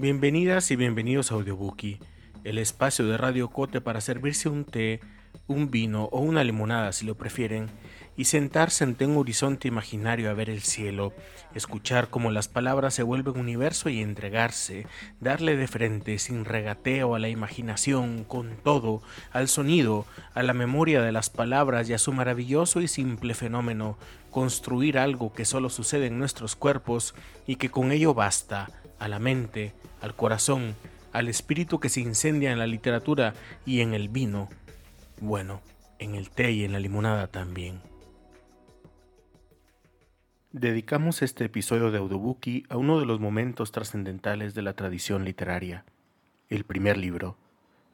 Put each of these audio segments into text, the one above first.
Bienvenidas y bienvenidos a Audiobookie, el espacio de Radio Cote para servirse un té, un vino o una limonada si lo prefieren, y sentarse ante un horizonte imaginario a ver el cielo, escuchar cómo las palabras se vuelven universo y entregarse, darle de frente sin regateo a la imaginación, con todo, al sonido, a la memoria de las palabras y a su maravilloso y simple fenómeno, construir algo que solo sucede en nuestros cuerpos y que con ello basta, a la mente, al corazón, al espíritu que se incendia en la literatura y en el vino. Bueno, en el té y en la limonada también. Dedicamos este episodio de Audiobuki a uno de los momentos trascendentales de la tradición literaria, el primer libro,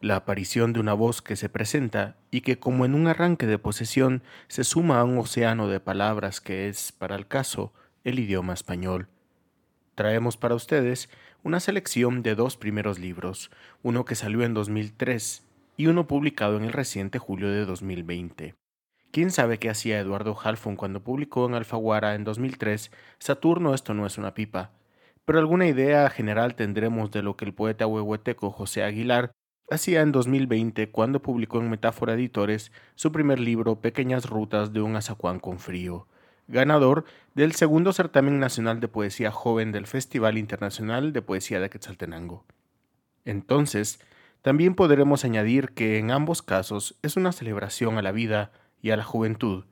la aparición de una voz que se presenta y que como en un arranque de posesión se suma a un océano de palabras que es, para el caso, el idioma español traemos para ustedes una selección de dos primeros libros, uno que salió en 2003 y uno publicado en el reciente julio de 2020. ¿Quién sabe qué hacía Eduardo Halfon cuando publicó en Alfaguara en 2003 Saturno esto no es una pipa? Pero alguna idea general tendremos de lo que el poeta huehueteco José Aguilar hacía en 2020 cuando publicó en Metáfora Editores su primer libro Pequeñas Rutas de un Azacuán con Frío ganador del segundo certamen nacional de poesía joven del Festival Internacional de Poesía de Quetzaltenango. Entonces, también podremos añadir que en ambos casos es una celebración a la vida y a la juventud.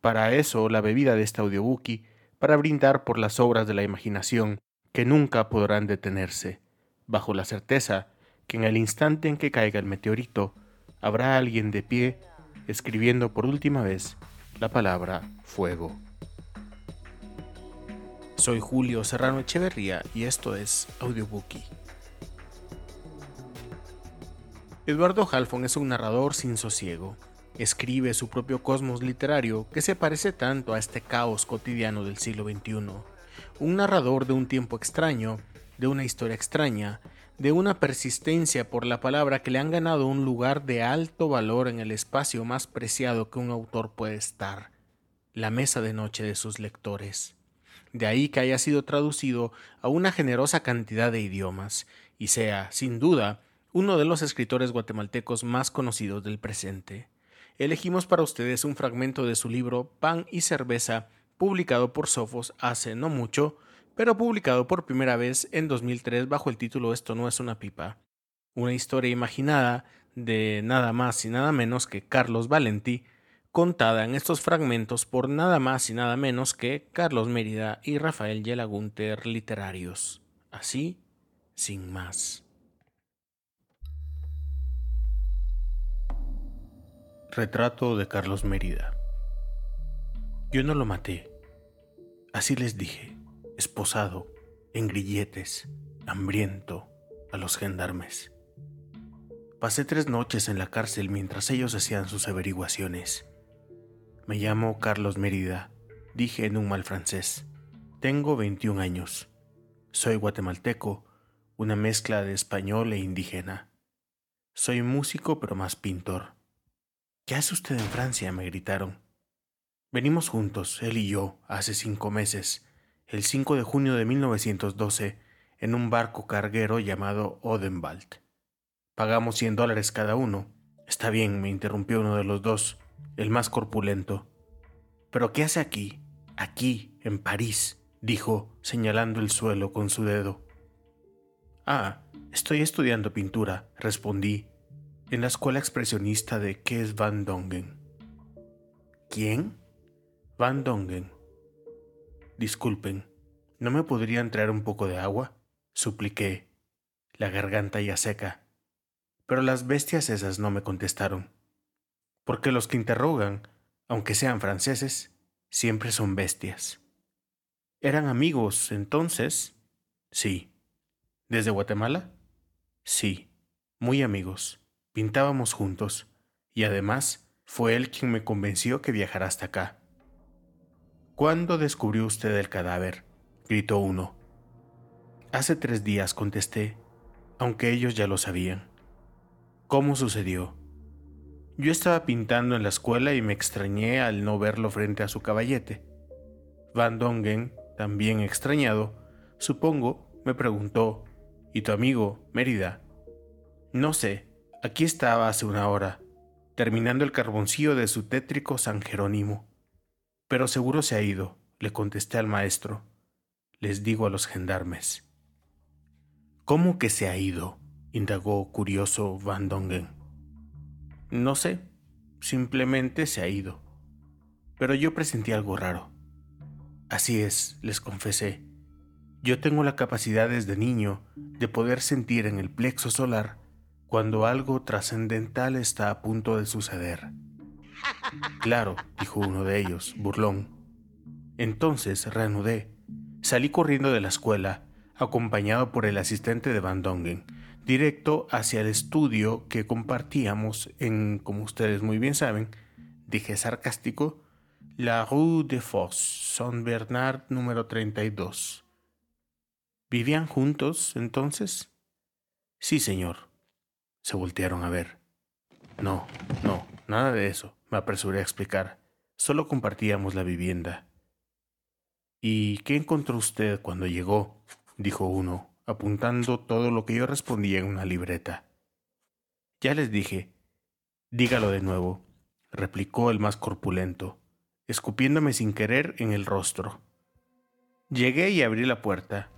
Para eso la bebida de este audiobuki, para brindar por las obras de la imaginación que nunca podrán detenerse, bajo la certeza que en el instante en que caiga el meteorito, habrá alguien de pie escribiendo por última vez la palabra fuego. Soy Julio Serrano Echeverría y esto es Audiobookie. Eduardo Halfon es un narrador sin sosiego. Escribe su propio cosmos literario que se parece tanto a este caos cotidiano del siglo XXI. Un narrador de un tiempo extraño, de una historia extraña, de una persistencia por la palabra que le han ganado un lugar de alto valor en el espacio más preciado que un autor puede estar, la mesa de noche de sus lectores. De ahí que haya sido traducido a una generosa cantidad de idiomas y sea, sin duda, uno de los escritores guatemaltecos más conocidos del presente. Elegimos para ustedes un fragmento de su libro Pan y Cerveza, publicado por Sofos hace no mucho, pero publicado por primera vez en 2003 bajo el título Esto no es una pipa, una historia imaginada de nada más y nada menos que Carlos Valentí, contada en estos fragmentos por nada más y nada menos que Carlos Mérida y Rafael Yelagunter literarios. Así, sin más. Retrato de Carlos Mérida. Yo no lo maté. Así les dije esposado, en grilletes, hambriento, a los gendarmes. Pasé tres noches en la cárcel mientras ellos hacían sus averiguaciones. Me llamo Carlos Mérida, dije en un mal francés. Tengo 21 años. Soy guatemalteco, una mezcla de español e indígena. Soy músico pero más pintor. ¿Qué hace usted en Francia? me gritaron. Venimos juntos, él y yo, hace cinco meses, el 5 de junio de 1912 en un barco carguero llamado Odenwald. Pagamos 100 dólares cada uno. Está bien, me interrumpió uno de los dos, el más corpulento. ¿Pero qué hace aquí? Aquí, en París, dijo, señalando el suelo con su dedo. Ah, estoy estudiando pintura, respondí, en la escuela expresionista de Kees van Dongen. ¿Quién? Van Dongen. Disculpen, ¿no me podrían traer un poco de agua? supliqué, la garganta ya seca. Pero las bestias esas no me contestaron. Porque los que interrogan, aunque sean franceses, siempre son bestias. ¿Eran amigos entonces? Sí. ¿Desde Guatemala? Sí, muy amigos. Pintábamos juntos, y además fue él quien me convenció que viajara hasta acá. ¿Cuándo descubrió usted el cadáver? gritó uno. Hace tres días, contesté, aunque ellos ya lo sabían. ¿Cómo sucedió? Yo estaba pintando en la escuela y me extrañé al no verlo frente a su caballete. Van Dongen, también extrañado, supongo, me preguntó, ¿Y tu amigo, Mérida? No sé, aquí estaba hace una hora, terminando el carboncillo de su tétrico San Jerónimo. Pero seguro se ha ido, le contesté al maestro. Les digo a los gendarmes. ¿Cómo que se ha ido? indagó curioso Van Dongen. No sé, simplemente se ha ido. Pero yo presentí algo raro. Así es, les confesé. Yo tengo la capacidad desde niño de poder sentir en el plexo solar cuando algo trascendental está a punto de suceder. Claro, dijo uno de ellos, burlón. Entonces reanudé. Salí corriendo de la escuela, acompañado por el asistente de Van Dongen, directo hacia el estudio que compartíamos en, como ustedes muy bien saben, dije sarcástico, la Rue de Fosse, Saint Bernard número 32. ¿Vivían juntos entonces? Sí, señor. Se voltearon a ver. No, no, nada de eso, me apresuré a explicar. Solo compartíamos la vivienda. ¿Y qué encontró usted cuando llegó? dijo uno, apuntando todo lo que yo respondía en una libreta. Ya les dije. Dígalo de nuevo, replicó el más corpulento, escupiéndome sin querer en el rostro. Llegué y abrí la puerta,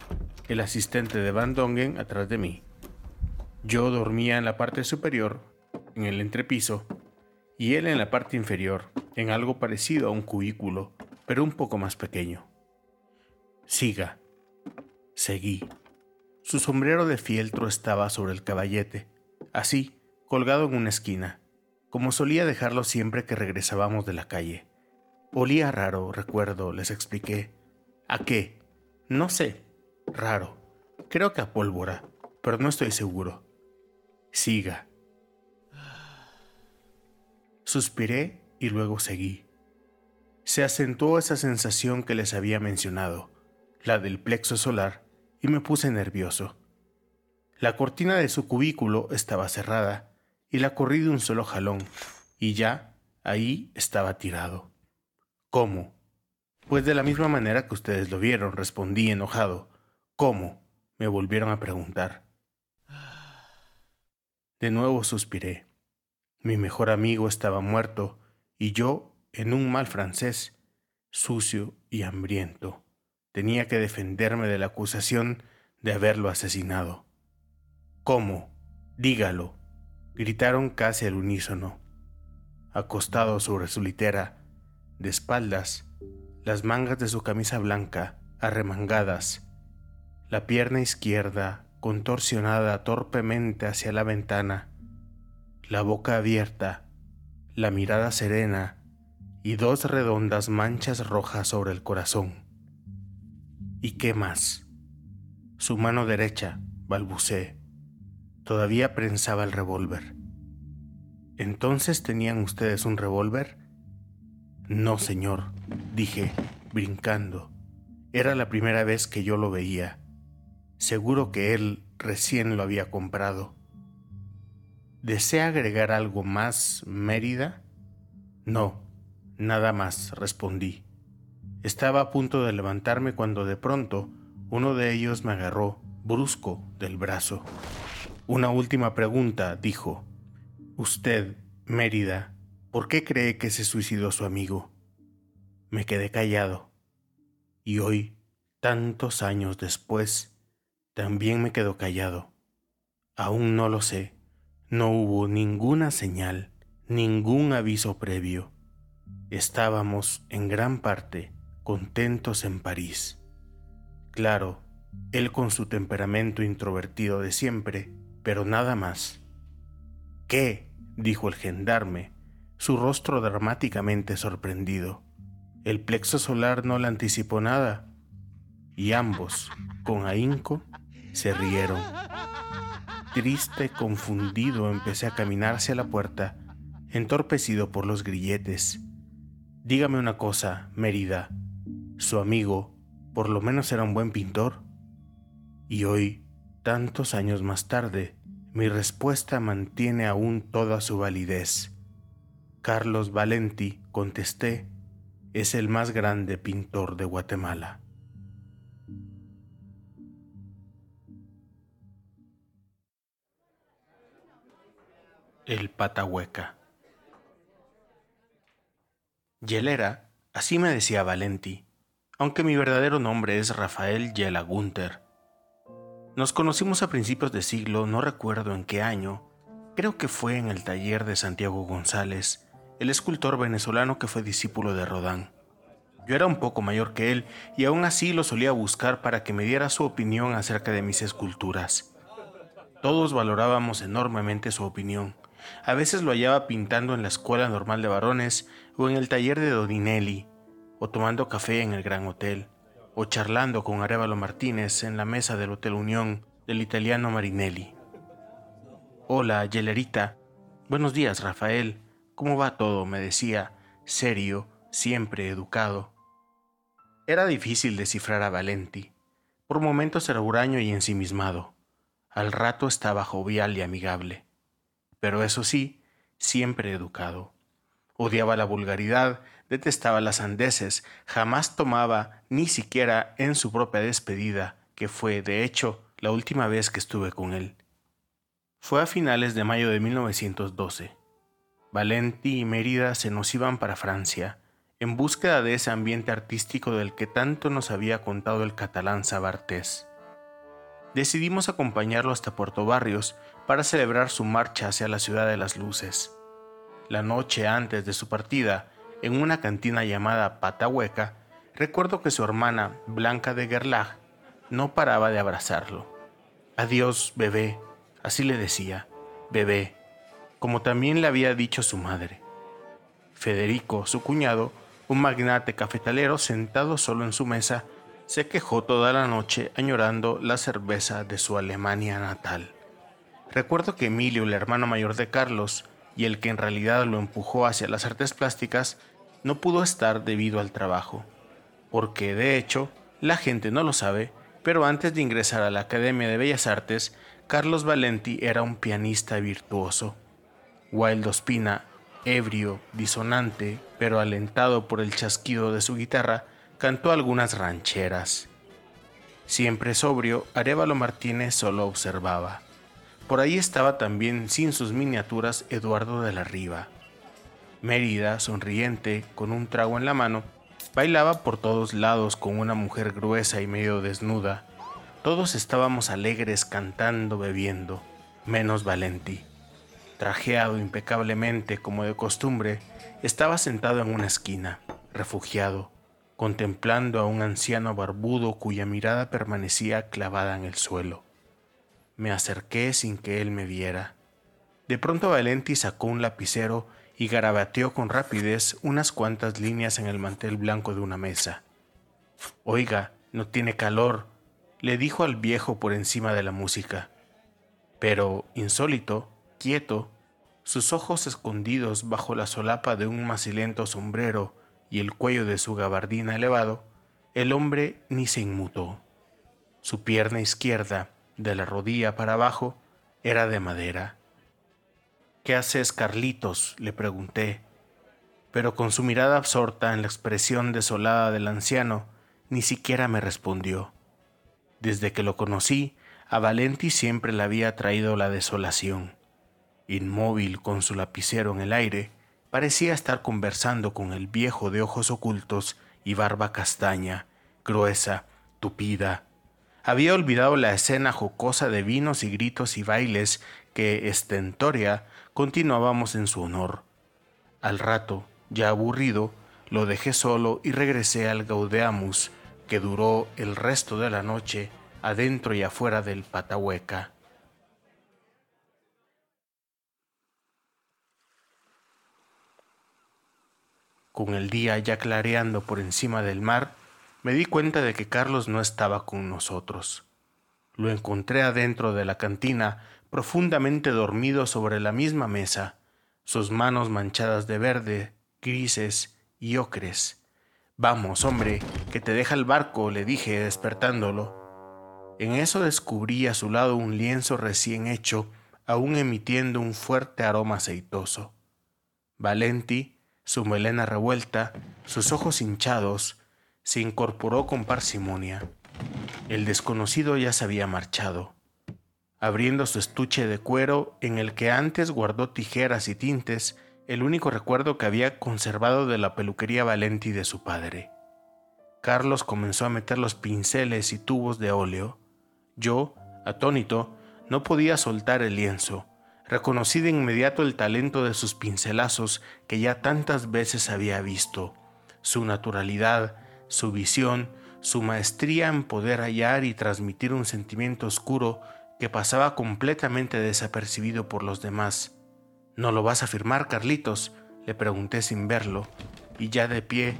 el asistente de Van Dongen atrás de mí. Yo dormía en la parte superior, en el entrepiso, y él en la parte inferior, en algo parecido a un cubículo, pero un poco más pequeño. Siga. Seguí. Su sombrero de fieltro estaba sobre el caballete, así, colgado en una esquina, como solía dejarlo siempre que regresábamos de la calle. Olía raro, recuerdo, les expliqué. ¿A qué? No sé. Raro. Creo que a pólvora, pero no estoy seguro. Siga. Suspiré y luego seguí. Se acentuó esa sensación que les había mencionado, la del plexo solar, y me puse nervioso. La cortina de su cubículo estaba cerrada y la corrí de un solo jalón, y ya ahí estaba tirado. ¿Cómo? Pues de la misma manera que ustedes lo vieron, respondí enojado. ¿Cómo? me volvieron a preguntar. De nuevo suspiré. Mi mejor amigo estaba muerto y yo, en un mal francés, sucio y hambriento. Tenía que defenderme de la acusación de haberlo asesinado. ¿Cómo? Dígalo, gritaron casi al unísono. Acostado sobre su litera, de espaldas, las mangas de su camisa blanca arremangadas, la pierna izquierda contorsionada torpemente hacia la ventana, la boca abierta, la mirada serena y dos redondas manchas rojas sobre el corazón. ¿Y qué más? Su mano derecha, balbuceé. Todavía prensaba el revólver. ¿Entonces tenían ustedes un revólver? No, señor, dije, brincando. Era la primera vez que yo lo veía. Seguro que él recién lo había comprado. ¿Desea agregar algo más, Mérida? No, nada más, respondí. Estaba a punto de levantarme cuando de pronto uno de ellos me agarró, brusco, del brazo. Una última pregunta, dijo. Usted, Mérida, ¿por qué cree que se suicidó su amigo? Me quedé callado. Y hoy, tantos años después, también me quedo callado. Aún no lo sé. No hubo ninguna señal, ningún aviso previo. Estábamos, en gran parte, contentos en París. Claro, él con su temperamento introvertido de siempre, pero nada más. ¿Qué? dijo el gendarme, su rostro dramáticamente sorprendido. El plexo solar no le anticipó nada, y ambos, con ahínco, se rieron. Triste, confundido, empecé a caminar hacia la puerta, entorpecido por los grilletes. Dígame una cosa, Mérida, su amigo, por lo menos era un buen pintor. Y hoy, tantos años más tarde, mi respuesta mantiene aún toda su validez. Carlos Valenti, contesté, es el más grande pintor de Guatemala. El patahueca. Yelera, así me decía Valenti, aunque mi verdadero nombre es Rafael Yela Gunther. Nos conocimos a principios de siglo, no recuerdo en qué año, creo que fue en el taller de Santiago González, el escultor venezolano que fue discípulo de Rodán. Yo era un poco mayor que él y aún así lo solía buscar para que me diera su opinión acerca de mis esculturas. Todos valorábamos enormemente su opinión a veces lo hallaba pintando en la Escuela Normal de Varones o en el taller de Dodinelli, o tomando café en el Gran Hotel, o charlando con Arevalo Martínez en la mesa del Hotel Unión del italiano Marinelli. Hola, Yelerita. Buenos días, Rafael. ¿Cómo va todo? me decía, serio, siempre educado. Era difícil descifrar a Valenti. Por momentos era huraño y ensimismado. Al rato estaba jovial y amigable pero eso sí, siempre educado. Odiaba la vulgaridad, detestaba las andeses, jamás tomaba ni siquiera en su propia despedida, que fue, de hecho, la última vez que estuve con él. Fue a finales de mayo de 1912. Valenti y Mérida se nos iban para Francia, en búsqueda de ese ambiente artístico del que tanto nos había contado el catalán Sabartés. Decidimos acompañarlo hasta Puerto Barrios, para celebrar su marcha hacia la ciudad de las luces. La noche antes de su partida, en una cantina llamada Patahueca, recuerdo que su hermana, Blanca de Gerlach, no paraba de abrazarlo. Adiós, bebé, así le decía, bebé, como también le había dicho su madre. Federico, su cuñado, un magnate cafetalero sentado solo en su mesa, se quejó toda la noche añorando la cerveza de su Alemania natal. Recuerdo que Emilio, el hermano mayor de Carlos, y el que en realidad lo empujó hacia las artes plásticas, no pudo estar debido al trabajo. Porque, de hecho, la gente no lo sabe, pero antes de ingresar a la Academia de Bellas Artes, Carlos Valenti era un pianista virtuoso. Wild Ospina, ebrio, disonante, pero alentado por el chasquido de su guitarra, cantó algunas rancheras. Siempre sobrio, Arevalo Martínez solo observaba. Por ahí estaba también, sin sus miniaturas, Eduardo de la Riva. Mérida, sonriente, con un trago en la mano, bailaba por todos lados con una mujer gruesa y medio desnuda. Todos estábamos alegres cantando, bebiendo, menos Valenti. Trajeado impecablemente como de costumbre, estaba sentado en una esquina, refugiado, contemplando a un anciano barbudo cuya mirada permanecía clavada en el suelo. Me acerqué sin que él me viera. De pronto Valenti sacó un lapicero y garabateó con rapidez unas cuantas líneas en el mantel blanco de una mesa. Oiga, no tiene calor, le dijo al viejo por encima de la música. Pero, insólito, quieto, sus ojos escondidos bajo la solapa de un macilento sombrero y el cuello de su gabardina elevado, el hombre ni se inmutó. Su pierna izquierda, de la rodilla para abajo, era de madera. ¿Qué haces, Carlitos? le pregunté, pero con su mirada absorta en la expresión desolada del anciano, ni siquiera me respondió. Desde que lo conocí, a Valenti siempre le había traído la desolación. Inmóvil con su lapicero en el aire, parecía estar conversando con el viejo de ojos ocultos y barba castaña, gruesa, tupida, había olvidado la escena jocosa de vinos y gritos y bailes que, estentoria, continuábamos en su honor. Al rato, ya aburrido, lo dejé solo y regresé al Gaudeamus, que duró el resto de la noche adentro y afuera del Patahueca. Con el día ya clareando por encima del mar, me di cuenta de que Carlos no estaba con nosotros. Lo encontré adentro de la cantina, profundamente dormido sobre la misma mesa, sus manos manchadas de verde, grises y ocres. Vamos, hombre, que te deja el barco, le dije, despertándolo. En eso descubrí a su lado un lienzo recién hecho, aún emitiendo un fuerte aroma aceitoso. Valenti, su melena revuelta, sus ojos hinchados, se incorporó con parsimonia. El desconocido ya se había marchado. abriendo su estuche de cuero en el que antes guardó tijeras y tintes, el único recuerdo que había conservado de la peluquería Valenti de su padre. Carlos comenzó a meter los pinceles y tubos de óleo. Yo, atónito, no podía soltar el lienzo. Reconocí de inmediato el talento de sus pincelazos que ya tantas veces había visto, su naturalidad, su visión, su maestría en poder hallar y transmitir un sentimiento oscuro que pasaba completamente desapercibido por los demás. ¿No lo vas a firmar, Carlitos? le pregunté sin verlo, y ya de pie,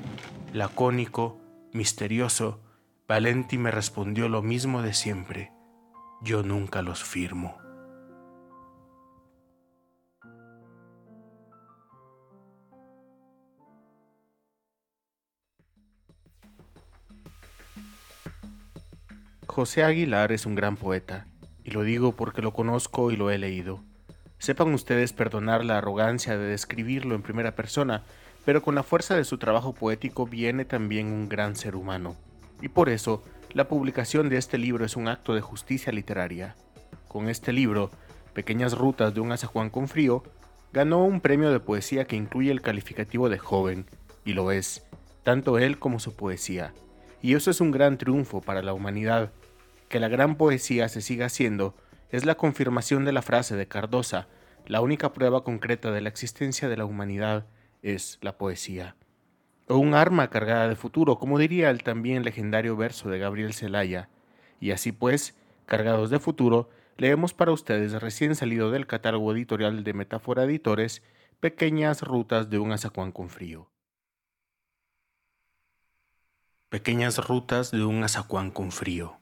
lacónico, misterioso, Valenti me respondió lo mismo de siempre. Yo nunca los firmo. José Aguilar es un gran poeta, y lo digo porque lo conozco y lo he leído. Sepan ustedes perdonar la arrogancia de describirlo en primera persona, pero con la fuerza de su trabajo poético viene también un gran ser humano. Y por eso, la publicación de este libro es un acto de justicia literaria. Con este libro, Pequeñas Rutas de un Juan con Frío, ganó un premio de poesía que incluye el calificativo de joven, y lo es, tanto él como su poesía. Y eso es un gran triunfo para la humanidad, que la gran poesía se siga haciendo es la confirmación de la frase de Cardosa, la única prueba concreta de la existencia de la humanidad es la poesía. O un arma cargada de futuro, como diría el también legendario verso de Gabriel Celaya. Y así pues, cargados de futuro, leemos para ustedes recién salido del catálogo editorial de Metáfora Editores, Pequeñas rutas de un azacuán con frío. Pequeñas rutas de un azacuán con frío.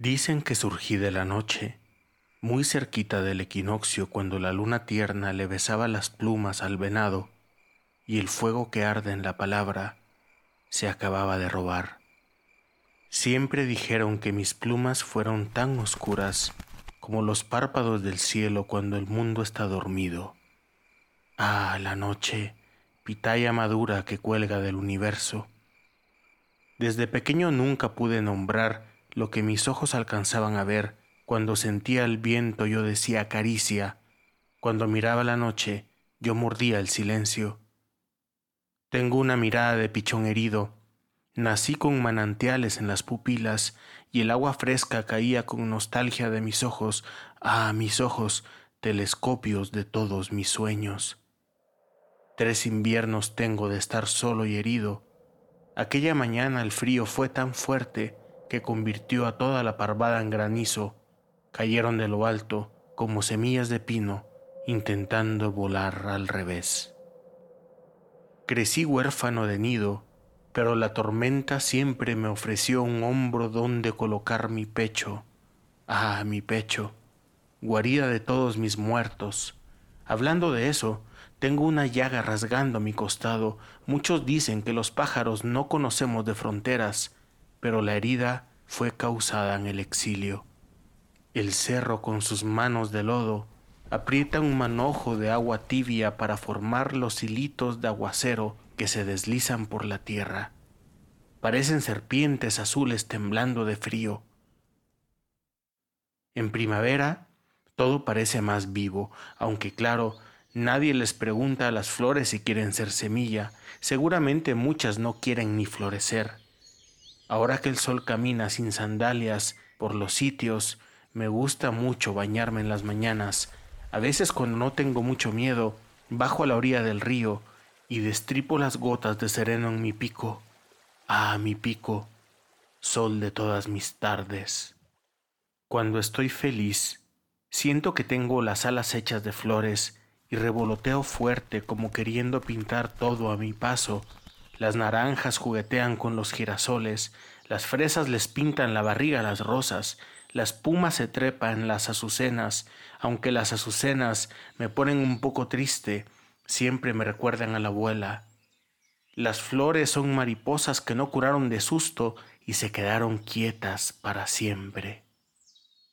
Dicen que surgí de la noche, muy cerquita del equinoccio cuando la luna tierna le besaba las plumas al venado y el fuego que arde en la palabra se acababa de robar. Siempre dijeron que mis plumas fueron tan oscuras como los párpados del cielo cuando el mundo está dormido. Ah, la noche, pitaya madura que cuelga del universo. Desde pequeño nunca pude nombrar lo que mis ojos alcanzaban a ver, cuando sentía el viento yo decía caricia, cuando miraba la noche yo mordía el silencio. Tengo una mirada de pichón herido, nací con manantiales en las pupilas y el agua fresca caía con nostalgia de mis ojos, ah, mis ojos, telescopios de todos mis sueños. Tres inviernos tengo de estar solo y herido. Aquella mañana el frío fue tan fuerte que convirtió a toda la parvada en granizo, cayeron de lo alto como semillas de pino, intentando volar al revés. Crecí huérfano de nido, pero la tormenta siempre me ofreció un hombro donde colocar mi pecho. Ah, mi pecho, guarida de todos mis muertos. Hablando de eso, tengo una llaga rasgando mi costado. Muchos dicen que los pájaros no conocemos de fronteras, pero la herida fue causada en el exilio. El cerro con sus manos de lodo aprieta un manojo de agua tibia para formar los hilitos de aguacero que se deslizan por la tierra. Parecen serpientes azules temblando de frío. En primavera todo parece más vivo, aunque claro, nadie les pregunta a las flores si quieren ser semilla, seguramente muchas no quieren ni florecer. Ahora que el sol camina sin sandalias por los sitios, me gusta mucho bañarme en las mañanas. A veces cuando no tengo mucho miedo, bajo a la orilla del río y destripo las gotas de sereno en mi pico. Ah, mi pico, sol de todas mis tardes. Cuando estoy feliz, siento que tengo las alas hechas de flores y revoloteo fuerte como queriendo pintar todo a mi paso las naranjas juguetean con los girasoles, las fresas les pintan la barriga a las rosas, la espuma se trepa en las azucenas, aunque las azucenas me ponen un poco triste, siempre me recuerdan a la abuela. Las flores son mariposas que no curaron de susto y se quedaron quietas para siempre.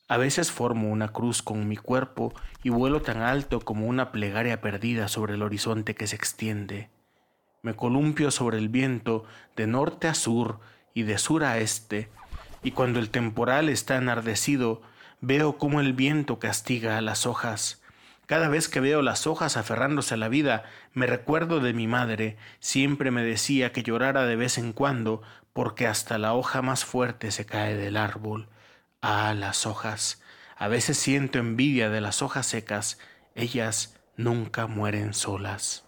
A veces formo una cruz con mi cuerpo y vuelo tan alto como una plegaria perdida sobre el horizonte que se extiende me columpio sobre el viento de norte a sur y de sur a este, y cuando el temporal está enardecido, veo cómo el viento castiga a las hojas. Cada vez que veo las hojas aferrándose a la vida, me recuerdo de mi madre, siempre me decía que llorara de vez en cuando, porque hasta la hoja más fuerte se cae del árbol. Ah, las hojas. A veces siento envidia de las hojas secas, ellas nunca mueren solas.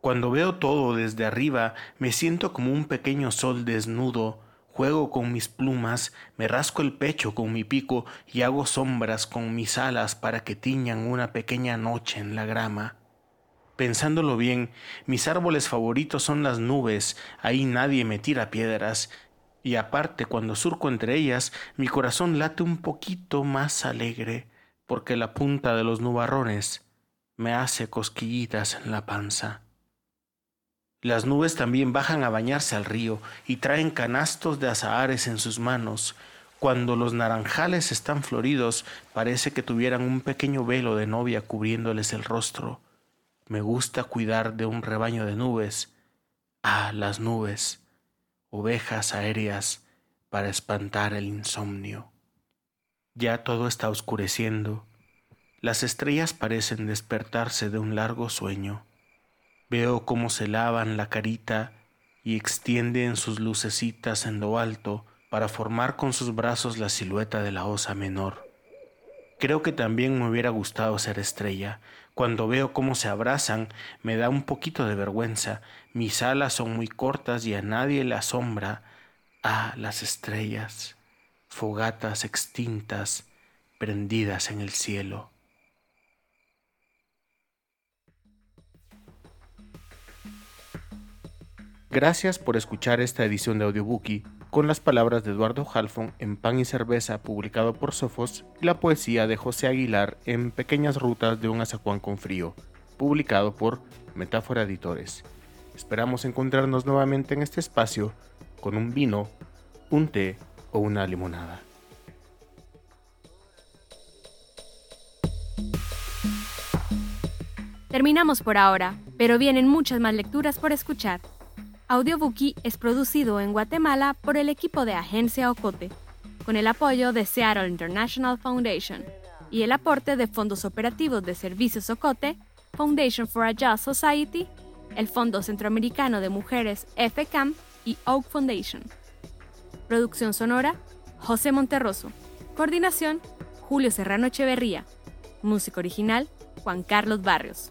Cuando veo todo desde arriba, me siento como un pequeño sol desnudo, juego con mis plumas, me rasco el pecho con mi pico y hago sombras con mis alas para que tiñan una pequeña noche en la grama. Pensándolo bien, mis árboles favoritos son las nubes, ahí nadie me tira piedras, y aparte cuando surco entre ellas, mi corazón late un poquito más alegre, porque la punta de los nubarrones me hace cosquillitas en la panza. Las nubes también bajan a bañarse al río y traen canastos de azahares en sus manos. Cuando los naranjales están floridos, parece que tuvieran un pequeño velo de novia cubriéndoles el rostro. Me gusta cuidar de un rebaño de nubes. Ah, las nubes, ovejas aéreas para espantar el insomnio. Ya todo está oscureciendo. Las estrellas parecen despertarse de un largo sueño. Veo cómo se lavan la carita y extienden sus lucecitas en lo alto para formar con sus brazos la silueta de la osa menor. Creo que también me hubiera gustado ser estrella. Cuando veo cómo se abrazan, me da un poquito de vergüenza. Mis alas son muy cortas y a nadie le asombra. Ah, las estrellas, fogatas extintas, prendidas en el cielo. Gracias por escuchar esta edición de Audiobookie con las palabras de Eduardo Halfon en Pan y Cerveza, publicado por Sofos, y la poesía de José Aguilar en Pequeñas Rutas de un Azacuán con Frío, publicado por Metáfora Editores. Esperamos encontrarnos nuevamente en este espacio con un vino, un té o una limonada. Terminamos por ahora, pero vienen muchas más lecturas por escuchar. Audiobookie es producido en Guatemala por el equipo de Agencia Ocote, con el apoyo de Seattle International Foundation y el aporte de fondos operativos de Servicios Ocote, Foundation for a Just Society, el Fondo Centroamericano de Mujeres FCAM y Oak Foundation. Producción sonora, José Monterroso. Coordinación, Julio Serrano Echeverría. Música original, Juan Carlos Barrios.